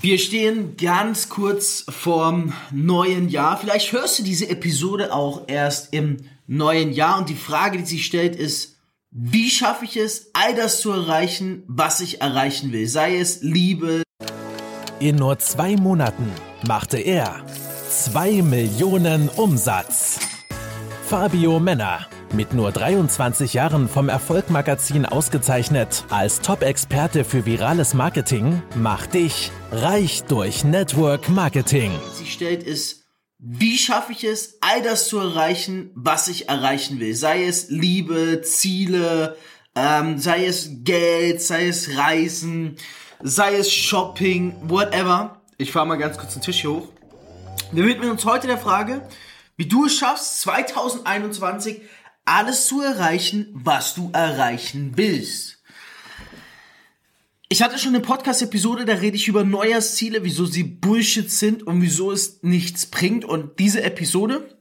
Wir stehen ganz kurz vorm neuen Jahr. Vielleicht hörst du diese Episode auch erst im neuen Jahr und die Frage, die sich stellt, ist, wie schaffe ich es, all das zu erreichen, was ich erreichen will? Sei es Liebe. In nur zwei Monaten machte er zwei Millionen Umsatz. Fabio Männer mit nur 23 Jahren vom Erfolgmagazin ausgezeichnet als Top-Experte für virales Marketing, macht dich reich durch Network Marketing. Sie stellt ist, wie schaffe ich es, all das zu erreichen, was ich erreichen will? Sei es Liebe, Ziele, ähm, sei es Geld, sei es Reisen, sei es Shopping, whatever. Ich fahre mal ganz kurz den Tisch hier hoch. Wir widmen uns heute der Frage, wie du es schaffst, 2021 alles zu erreichen, was du erreichen willst. Ich hatte schon eine Podcast-Episode, da rede ich über Neujahrsziele, wieso sie Bullshit sind und wieso es nichts bringt. Und diese Episode,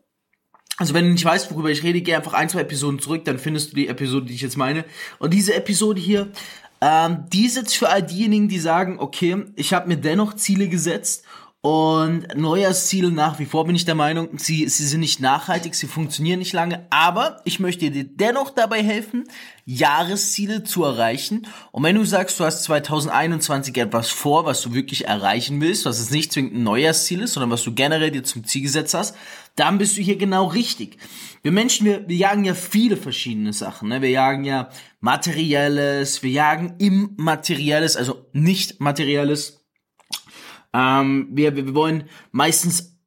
also wenn du nicht weißt, worüber ich rede, geh einfach ein, zwei Episoden zurück, dann findest du die Episode, die ich jetzt meine. Und diese Episode hier, ähm, die ist jetzt für all diejenigen, die sagen, okay, ich habe mir dennoch Ziele gesetzt und Neujahrsziele nach wie vor bin ich der Meinung, sie, sie sind nicht nachhaltig, sie funktionieren nicht lange, aber ich möchte dir dennoch dabei helfen, Jahresziele zu erreichen. Und wenn du sagst, du hast 2021 etwas vor, was du wirklich erreichen willst, was es nicht zwingend ein Neujahrsziel ist, sondern was du generell dir zum Ziel gesetzt hast, dann bist du hier genau richtig. Wir Menschen, wir, wir jagen ja viele verschiedene Sachen. Ne? Wir jagen ja Materielles, wir jagen Immaterielles, also nicht Materielles ähm, wir, wir wollen meistens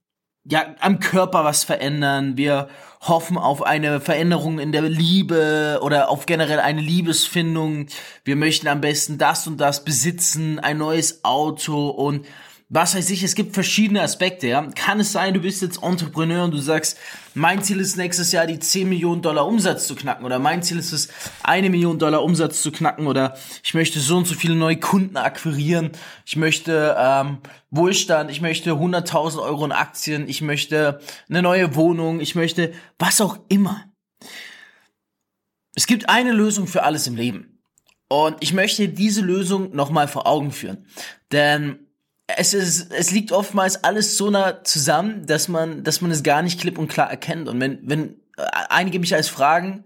ja am Körper was verändern. Wir hoffen auf eine Veränderung in der Liebe oder auf generell eine Liebesfindung. Wir möchten am besten das und das besitzen, ein neues Auto und was weiß ich, es gibt verschiedene Aspekte, ja. Kann es sein, du bist jetzt Entrepreneur und du sagst, mein Ziel ist nächstes Jahr die 10 Millionen Dollar Umsatz zu knacken oder mein Ziel ist es, eine Million Dollar Umsatz zu knacken oder ich möchte so und so viele neue Kunden akquirieren, ich möchte ähm, Wohlstand, ich möchte 100.000 Euro in Aktien, ich möchte eine neue Wohnung, ich möchte was auch immer. Es gibt eine Lösung für alles im Leben. Und ich möchte diese Lösung nochmal vor Augen führen. Denn es ist, es liegt oftmals alles so nah zusammen, dass man, dass man es gar nicht klipp und klar erkennt. Und wenn, wenn äh, einige mich als fragen,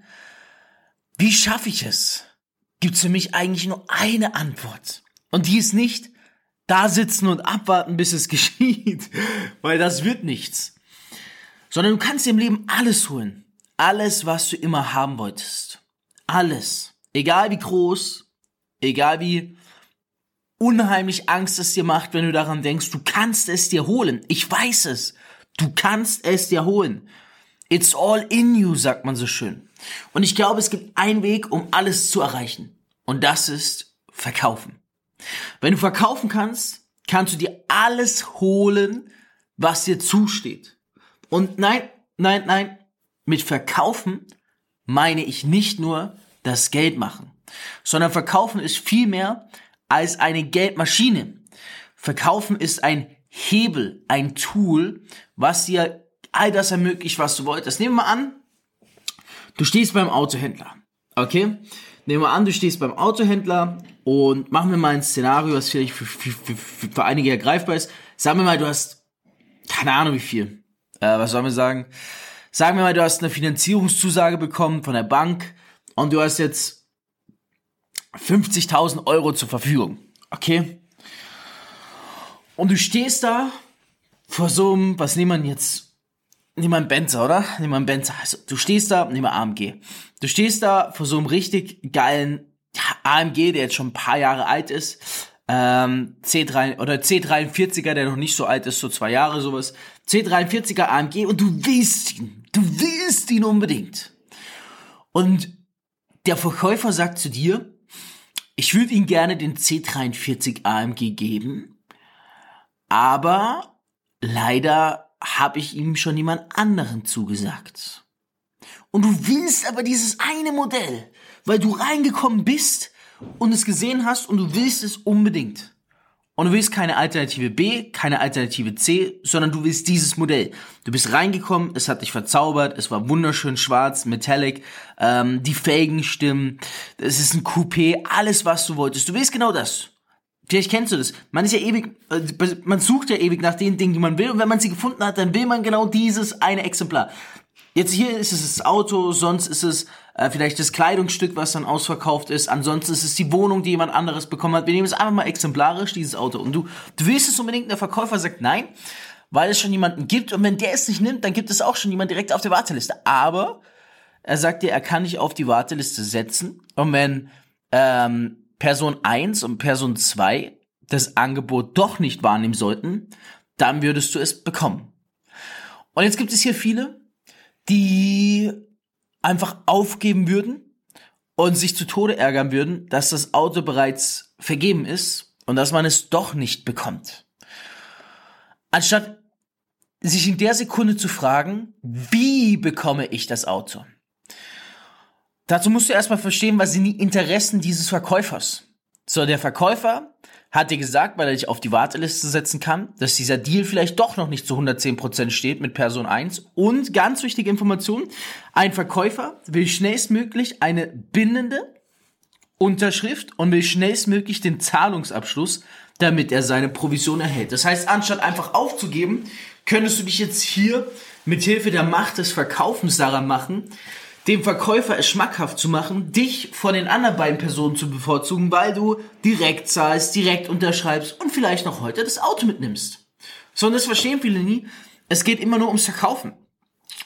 wie schaffe ich es? Gibt es für mich eigentlich nur eine Antwort. Und die ist nicht, da sitzen und abwarten, bis es geschieht. Weil das wird nichts. Sondern du kannst dir im Leben alles holen. Alles, was du immer haben wolltest. Alles. Egal wie groß, egal wie unheimlich Angst es dir macht, wenn du daran denkst, du kannst es dir holen. Ich weiß es. Du kannst es dir holen. It's all in you, sagt man so schön. Und ich glaube, es gibt einen Weg, um alles zu erreichen. Und das ist verkaufen. Wenn du verkaufen kannst, kannst du dir alles holen, was dir zusteht. Und nein, nein, nein, mit verkaufen meine ich nicht nur das Geld machen, sondern verkaufen ist vielmehr als eine Geldmaschine. Verkaufen ist ein Hebel, ein Tool, was dir all das ermöglicht, was du wolltest. Nehmen wir mal an, du stehst beim Autohändler. Okay? Nehmen wir an, du stehst beim Autohändler und machen wir mal ein Szenario, was vielleicht für, für, für, für einige ergreifbar ist. Sagen wir mal, du hast keine Ahnung wie viel. Äh, was sollen wir sagen? Sagen wir mal, du hast eine Finanzierungszusage bekommen von der Bank und du hast jetzt 50.000 Euro zur Verfügung. Okay? Und du stehst da vor so einem, was nehmen wir jetzt? Nehmen wir einen Benzer, oder? Nehmen wir einen Benzer. Also, du stehst da, nehmen wir AMG. Du stehst da vor so einem richtig geilen AMG, der jetzt schon ein paar Jahre alt ist. Ähm, C3 oder C43er, der noch nicht so alt ist, so zwei Jahre sowas. C43er AMG und du willst ihn. Du willst ihn unbedingt. Und der Verkäufer sagt zu dir, ich würde ihm gerne den C43 AMG geben, aber leider habe ich ihm schon jemand anderen zugesagt. Und du willst aber dieses eine Modell, weil du reingekommen bist und es gesehen hast und du willst es unbedingt. Und du willst keine Alternative B, keine Alternative C, sondern du willst dieses Modell. Du bist reingekommen, es hat dich verzaubert, es war wunderschön schwarz, metallic, ähm, die Felgen stimmen, es ist ein Coupé, alles was du wolltest. Du willst genau das. Vielleicht kennst du das. Man ist ja ewig, äh, man sucht ja ewig nach den Dingen, die man will. Und wenn man sie gefunden hat, dann will man genau dieses eine Exemplar. Jetzt hier ist es das Auto, sonst ist es äh, vielleicht das Kleidungsstück, was dann ausverkauft ist. Ansonsten ist es die Wohnung, die jemand anderes bekommen hat. Wir nehmen es einfach mal exemplarisch, dieses Auto. Und du, du willst es unbedingt, der Verkäufer sagt nein, weil es schon jemanden gibt. Und wenn der es nicht nimmt, dann gibt es auch schon jemand direkt auf der Warteliste. Aber er sagt dir, er kann dich auf die Warteliste setzen. Und wenn ähm, Person 1 und Person 2 das Angebot doch nicht wahrnehmen sollten, dann würdest du es bekommen. Und jetzt gibt es hier viele, die einfach aufgeben würden und sich zu Tode ärgern würden, dass das Auto bereits vergeben ist und dass man es doch nicht bekommt. Anstatt sich in der Sekunde zu fragen, wie bekomme ich das Auto? Dazu musst du erstmal verstehen, was sind die Interessen dieses Verkäufers. So, der Verkäufer hat dir gesagt, weil er dich auf die Warteliste setzen kann, dass dieser Deal vielleicht doch noch nicht zu 110% steht mit Person 1. Und ganz wichtige Information, ein Verkäufer will schnellstmöglich eine bindende Unterschrift und will schnellstmöglich den Zahlungsabschluss, damit er seine Provision erhält. Das heißt, anstatt einfach aufzugeben, könntest du dich jetzt hier mit Hilfe der Macht des Verkaufens daran machen, dem Verkäufer es schmackhaft zu machen, dich von den anderen beiden Personen zu bevorzugen, weil du direkt zahlst, direkt unterschreibst und vielleicht noch heute das Auto mitnimmst. So, und das verstehen viele nie. Es geht immer nur ums Verkaufen.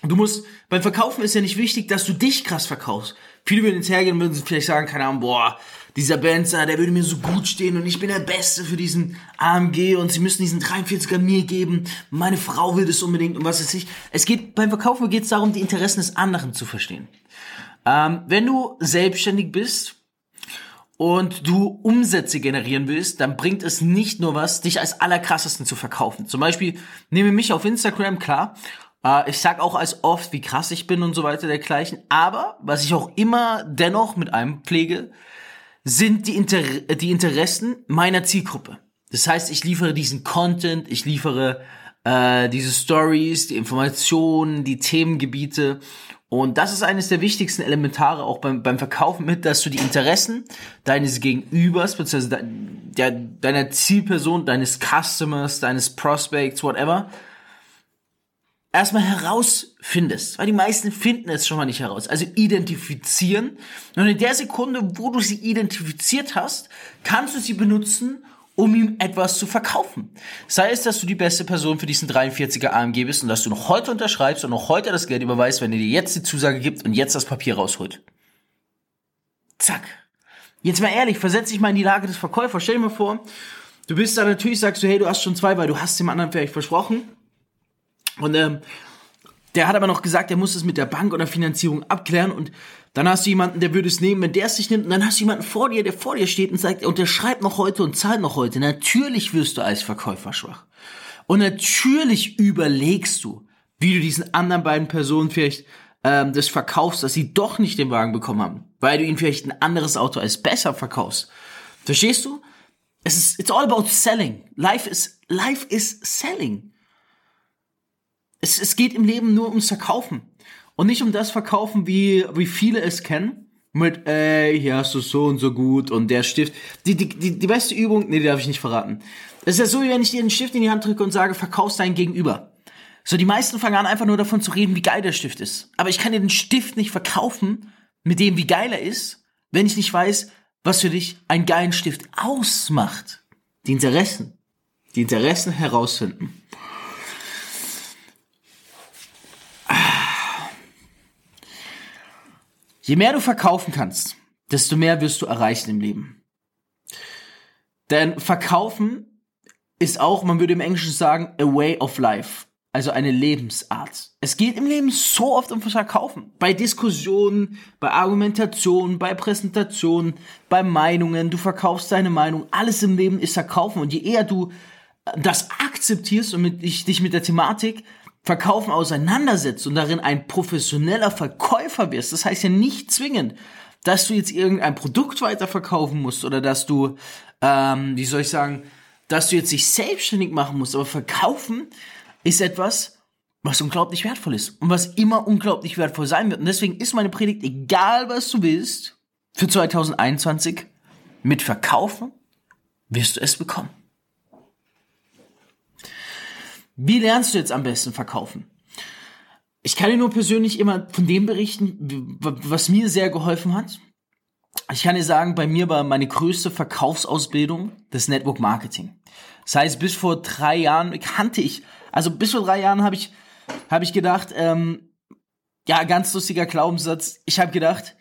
Du musst, beim Verkaufen ist ja nicht wichtig, dass du dich krass verkaufst. Viele würden jetzt hergehen und würden vielleicht sagen, keine Ahnung, boah, dieser Benzer, der würde mir so gut stehen und ich bin der Beste für diesen AMG und sie müssen diesen 43er mir geben. Meine Frau will das unbedingt und was weiß ich. Es geht, beim Verkaufen geht es darum, die Interessen des anderen zu verstehen. Ähm, wenn du selbstständig bist und du Umsätze generieren willst, dann bringt es nicht nur was, dich als allerkrassesten zu verkaufen. Zum Beispiel, nehme mich auf Instagram, klar, äh, ich sag auch als oft, wie krass ich bin und so weiter dergleichen. Aber was ich auch immer dennoch mit einem pflege, sind die, Inter die Interessen meiner Zielgruppe. Das heißt, ich liefere diesen Content, ich liefere äh, diese Stories, die Informationen, die Themengebiete. Und das ist eines der wichtigsten Elementare auch beim, beim Verkaufen mit, dass du die Interessen deines Gegenübers, beziehungsweise de, deiner Zielperson, deines Customers, deines Prospects, whatever, erstmal herausfindest, weil die meisten finden es schon mal nicht heraus. Also identifizieren. Und in der Sekunde, wo du sie identifiziert hast, kannst du sie benutzen, um ihm etwas zu verkaufen. Sei es, dass du die beste Person für diesen 43er AMG bist und dass du noch heute unterschreibst und noch heute das Geld überweist, wenn er dir jetzt die Zusage gibt und jetzt das Papier rausholt. Zack. Jetzt mal ehrlich, versetz dich mal in die Lage des Verkäufers. Stell dir mal vor, du bist da natürlich, sagst du, hey, du hast schon zwei, weil du hast dem anderen vielleicht versprochen. Und ähm, der hat aber noch gesagt, er muss es mit der Bank oder Finanzierung abklären und dann hast du jemanden, der würde es nehmen, wenn der es nicht nimmt, und dann hast du jemanden vor dir, der vor dir steht und sagt, und der schreibt noch heute und zahlt noch heute. Natürlich wirst du als Verkäufer schwach. Und natürlich überlegst du, wie du diesen anderen beiden Personen vielleicht ähm, das verkaufst, dass sie doch nicht den Wagen bekommen haben, weil du ihnen vielleicht ein anderes Auto als besser verkaufst. Verstehst du? Es ist, it's all about selling. Life is, life is selling. Es, es geht im Leben nur ums Verkaufen. Und nicht um das Verkaufen, wie, wie viele es kennen. Mit, ey, hier hast du so und so gut und der Stift. Die, die, die, die beste Übung, nee, die darf ich nicht verraten. Es ist ja so, wie wenn ich dir einen Stift in die Hand drücke und sage, verkaufst deinen Gegenüber. So, die meisten fangen an, einfach nur davon zu reden, wie geil der Stift ist. Aber ich kann dir den Stift nicht verkaufen, mit dem, wie geil er ist, wenn ich nicht weiß, was für dich einen geilen Stift ausmacht. Die Interessen. Die Interessen herausfinden. Je mehr du verkaufen kannst, desto mehr wirst du erreichen im Leben. Denn verkaufen ist auch, man würde im Englischen sagen, a way of life. Also eine Lebensart. Es geht im Leben so oft um Verkaufen. Bei Diskussionen, bei Argumentationen, bei Präsentationen, bei Meinungen. Du verkaufst deine Meinung. Alles im Leben ist Verkaufen. Und je eher du das akzeptierst und mit, dich, dich mit der Thematik Verkaufen auseinandersetzt und darin ein professioneller Verkäufer wirst, das heißt ja nicht zwingend, dass du jetzt irgendein Produkt weiterverkaufen musst oder dass du, ähm, wie soll ich sagen, dass du jetzt dich selbstständig machen musst, aber verkaufen ist etwas, was unglaublich wertvoll ist und was immer unglaublich wertvoll sein wird. Und deswegen ist meine Predigt, egal was du willst, für 2021, mit Verkaufen wirst du es bekommen. Wie lernst du jetzt am besten verkaufen? Ich kann dir nur persönlich immer von dem berichten, was mir sehr geholfen hat. Ich kann dir sagen, bei mir war meine größte Verkaufsausbildung das Network Marketing. Das heißt, bis vor drei Jahren kannte ich, also bis vor drei Jahren habe ich, habe ich gedacht, ähm, ja, ganz lustiger Glaubenssatz. Ich habe gedacht,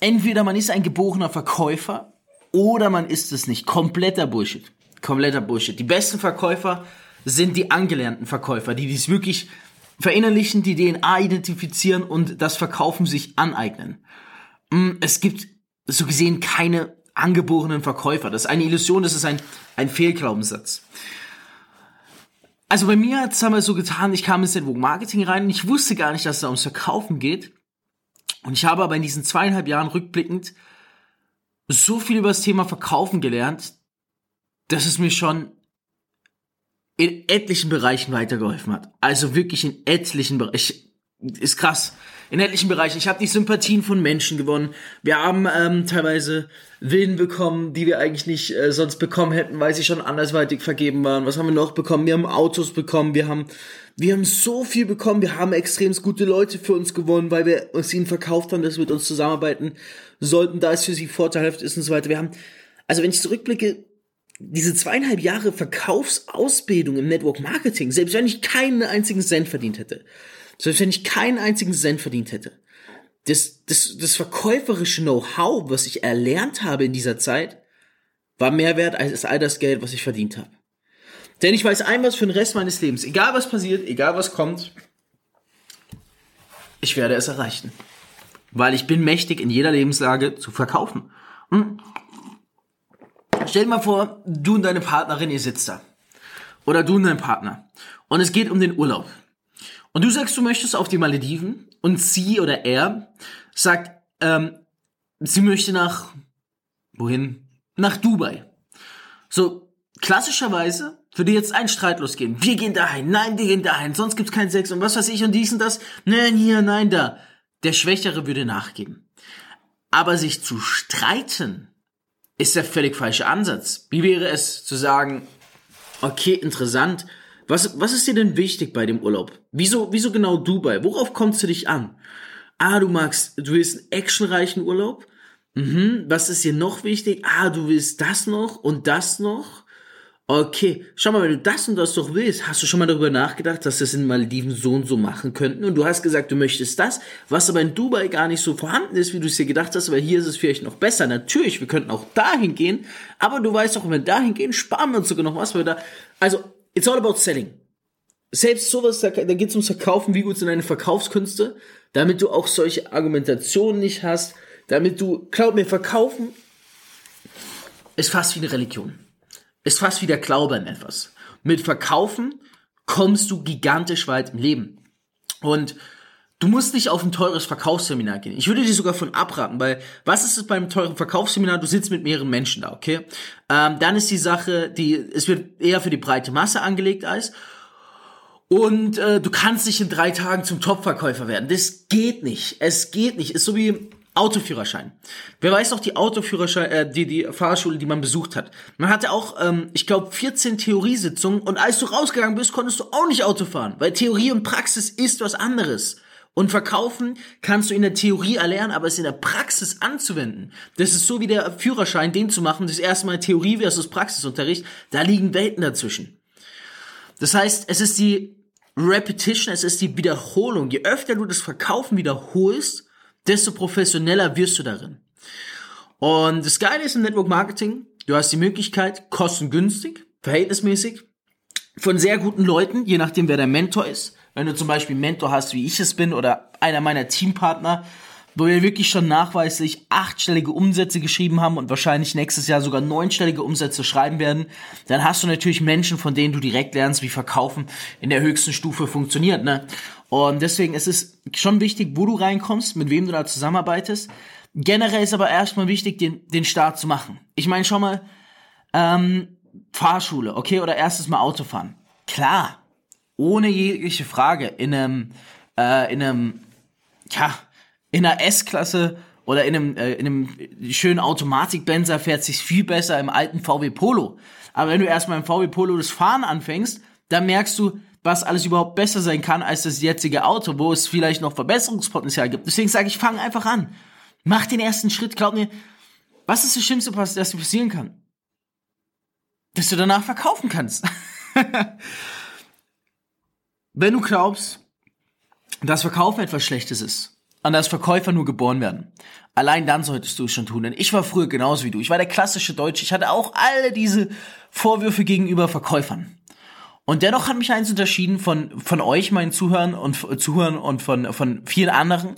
entweder man ist ein geborener Verkäufer oder man ist es nicht. Kompletter Bullshit. Kompletter Bullshit. Die besten Verkäufer sind die angelernten Verkäufer, die dies wirklich verinnerlichen, die DNA identifizieren und das Verkaufen sich aneignen. Mm, es gibt so gesehen keine angeborenen Verkäufer. Das ist eine Illusion, das ist ein, ein Fehlglaubenssatz. Also bei mir hat es damals so getan, ich kam ins Network Marketing rein und ich wusste gar nicht, dass es da ums Verkaufen geht. Und ich habe aber in diesen zweieinhalb Jahren rückblickend so viel über das Thema Verkaufen gelernt, dass es mir schon in etlichen Bereichen weitergeholfen hat. Also wirklich in etlichen Bereichen. Ist krass. In etlichen Bereichen. Ich habe die Sympathien von Menschen gewonnen. Wir haben ähm, teilweise Willen bekommen, die wir eigentlich nicht äh, sonst bekommen hätten, weil sie schon andersweitig vergeben waren. Was haben wir noch bekommen? Wir haben Autos bekommen. Wir haben, wir haben so viel bekommen. Wir haben extrem gute Leute für uns gewonnen, weil wir uns ihnen verkauft haben, dass wir mit uns zusammenarbeiten sollten, da es für sie vorteilhaft ist und so weiter. Wir haben, also wenn ich zurückblicke, diese zweieinhalb Jahre Verkaufsausbildung im Network Marketing, selbst wenn ich keinen einzigen Cent verdient hätte, selbst wenn ich keinen einzigen Cent verdient hätte, das, das, das verkäuferische Know-how, was ich erlernt habe in dieser Zeit, war mehr wert als all das Geld, was ich verdient habe. Denn ich weiß ein was für den Rest meines Lebens. Egal was passiert, egal was kommt, ich werde es erreichen. Weil ich bin mächtig in jeder Lebenslage zu verkaufen. Hm? Stell dir mal vor, du und deine Partnerin, ihr sitzt da. Oder du und dein Partner. Und es geht um den Urlaub. Und du sagst, du möchtest auf die Malediven und sie oder er sagt, ähm, sie möchte nach, wohin? Nach Dubai. So, klassischerweise würde jetzt ein Streit losgehen. Wir gehen dahin, nein, wir gehen dahin, sonst gibt's keinen Sex und was weiß ich und dies und das. Nein, hier, nein, da. Der Schwächere würde nachgeben. Aber sich zu streiten ist der völlig falsche Ansatz. Wie wäre es zu sagen, okay, interessant, was, was ist dir denn wichtig bei dem Urlaub? Wieso, wieso genau Dubai? Worauf kommst du dich an? Ah, du magst, du willst einen actionreichen Urlaub? Mhm, was ist dir noch wichtig? Ah, du willst das noch und das noch? Okay, schau mal, wenn du das und das doch willst, hast du schon mal darüber nachgedacht, dass das in Malediven so und so machen könnten? Und du hast gesagt, du möchtest das, was aber in Dubai gar nicht so vorhanden ist, wie du es dir gedacht hast, weil hier ist es vielleicht noch besser. Natürlich, wir könnten auch dahin gehen, aber du weißt auch, wenn wir dahin gehen, sparen wir uns sogar noch was, weil da, also, it's all about selling. Selbst sowas, da, da geht es ums Verkaufen, wie gut sind deine Verkaufskünste, damit du auch solche Argumentationen nicht hast, damit du, glaub mir, verkaufen ist fast wie eine Religion ist fast wie der Glaube an etwas. Mit Verkaufen kommst du gigantisch weit im Leben. Und du musst nicht auf ein teures Verkaufsseminar gehen. Ich würde dir sogar von abraten, weil was ist es beim teuren Verkaufsseminar? Du sitzt mit mehreren Menschen da, okay? Ähm, dann ist die Sache, die es wird eher für die breite Masse angelegt als und äh, du kannst nicht in drei Tagen zum Topverkäufer werden. Das geht nicht. Es geht nicht. Ist so wie Autoführerschein. Wer weiß noch die Autoführerschein, äh, die die Fahrschule, die man besucht hat. Man hatte auch, ähm, ich glaube, 14 Theoriesitzungen und als du rausgegangen bist, konntest du auch nicht Auto fahren, weil Theorie und Praxis ist was anderes. Und verkaufen kannst du in der Theorie erlernen, aber es in der Praxis anzuwenden. Das ist so wie der Führerschein, den zu machen, das erste Mal Theorie versus Praxisunterricht, da liegen Welten dazwischen. Das heißt, es ist die Repetition, es ist die Wiederholung. Je öfter du das Verkaufen wiederholst, desto professioneller wirst du darin. Und das Geile ist im Network Marketing, du hast die Möglichkeit, kostengünstig, verhältnismäßig, von sehr guten Leuten, je nachdem wer der Mentor ist. Wenn du zum Beispiel einen Mentor hast, wie ich es bin, oder einer meiner Teampartner, wo wir wirklich schon nachweislich achtstellige Umsätze geschrieben haben und wahrscheinlich nächstes Jahr sogar neunstellige Umsätze schreiben werden, dann hast du natürlich Menschen, von denen du direkt lernst, wie Verkaufen in der höchsten Stufe funktioniert. Ne? Und deswegen ist es schon wichtig, wo du reinkommst, mit wem du da zusammenarbeitest. Generell ist aber erstmal wichtig, den, den Start zu machen. Ich meine, schau mal, ähm, Fahrschule, okay, oder erstes Mal Autofahren. Klar, ohne jegliche Frage, in einem, äh, in einem, ja, in einer S-Klasse oder in einem, äh, in einem schönen Automatik-Benzer fährt sich viel besser im alten VW Polo. Aber wenn du erstmal im VW Polo das Fahren anfängst, dann merkst du, was alles überhaupt besser sein kann als das jetzige Auto, wo es vielleicht noch Verbesserungspotenzial gibt. Deswegen sage ich, fang einfach an. Mach den ersten Schritt, glaub mir, was ist das Schlimmste, was dir passieren kann? Dass du danach verkaufen kannst. Wenn du glaubst, dass Verkaufen etwas Schlechtes ist, und dass Verkäufer nur geboren werden. Allein dann solltest du es schon tun, denn ich war früher genauso wie du. Ich war der klassische Deutsche. Ich hatte auch alle diese Vorwürfe gegenüber Verkäufern. Und dennoch hat mich eins unterschieden von, von euch, meinen Zuhörern und Zuhörern und von, von vielen anderen,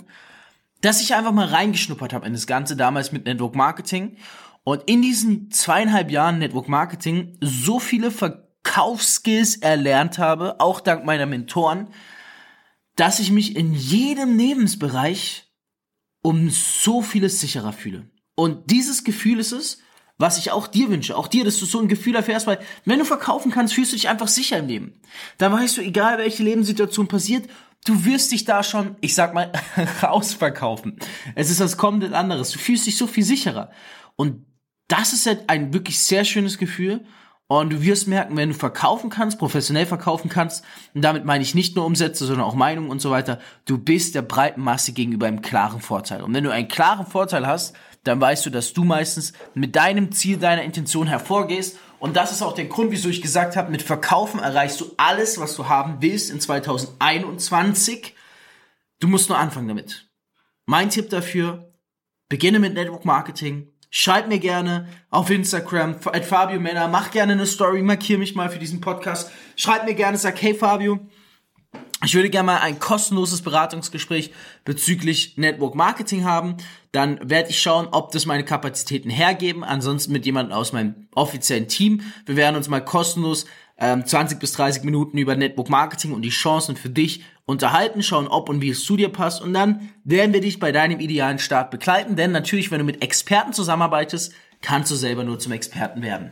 dass ich einfach mal reingeschnuppert habe in das Ganze damals mit Network Marketing und in diesen zweieinhalb Jahren Network Marketing so viele Verkaufsskills erlernt habe, auch dank meiner Mentoren, dass ich mich in jedem Lebensbereich um so vieles sicherer fühle. Und dieses Gefühl ist es, was ich auch dir wünsche, auch dir, dass du so ein Gefühl erfährst, weil wenn du verkaufen kannst, fühlst du dich einfach sicher im Leben. Da weißt du, egal welche Lebenssituation passiert, du wirst dich da schon, ich sag mal, rausverkaufen. Es ist was komplett anderes. Du fühlst dich so viel sicherer. Und das ist halt ein wirklich sehr schönes Gefühl. Und du wirst merken, wenn du verkaufen kannst, professionell verkaufen kannst, und damit meine ich nicht nur Umsätze, sondern auch Meinungen und so weiter, du bist der breiten Masse gegenüber einem klaren Vorteil. Und wenn du einen klaren Vorteil hast, dann weißt du, dass du meistens mit deinem Ziel, deiner Intention hervorgehst. Und das ist auch der Grund, wieso ich gesagt habe, mit Verkaufen erreichst du alles, was du haben willst in 2021. Du musst nur anfangen damit. Mein Tipp dafür, beginne mit Network Marketing, Schreib mir gerne auf Instagram, at Fabio Männer, mach gerne eine Story, markier mich mal für diesen Podcast. Schreib mir gerne, sag, hey Fabio, ich würde gerne mal ein kostenloses Beratungsgespräch bezüglich Network Marketing haben. Dann werde ich schauen, ob das meine Kapazitäten hergeben. Ansonsten mit jemandem aus meinem offiziellen Team. Wir werden uns mal kostenlos ähm, 20 bis 30 Minuten über Network Marketing und die Chancen für dich unterhalten, schauen, ob und wie es zu dir passt und dann werden wir dich bei deinem idealen Start begleiten, denn natürlich, wenn du mit Experten zusammenarbeitest, kannst du selber nur zum Experten werden.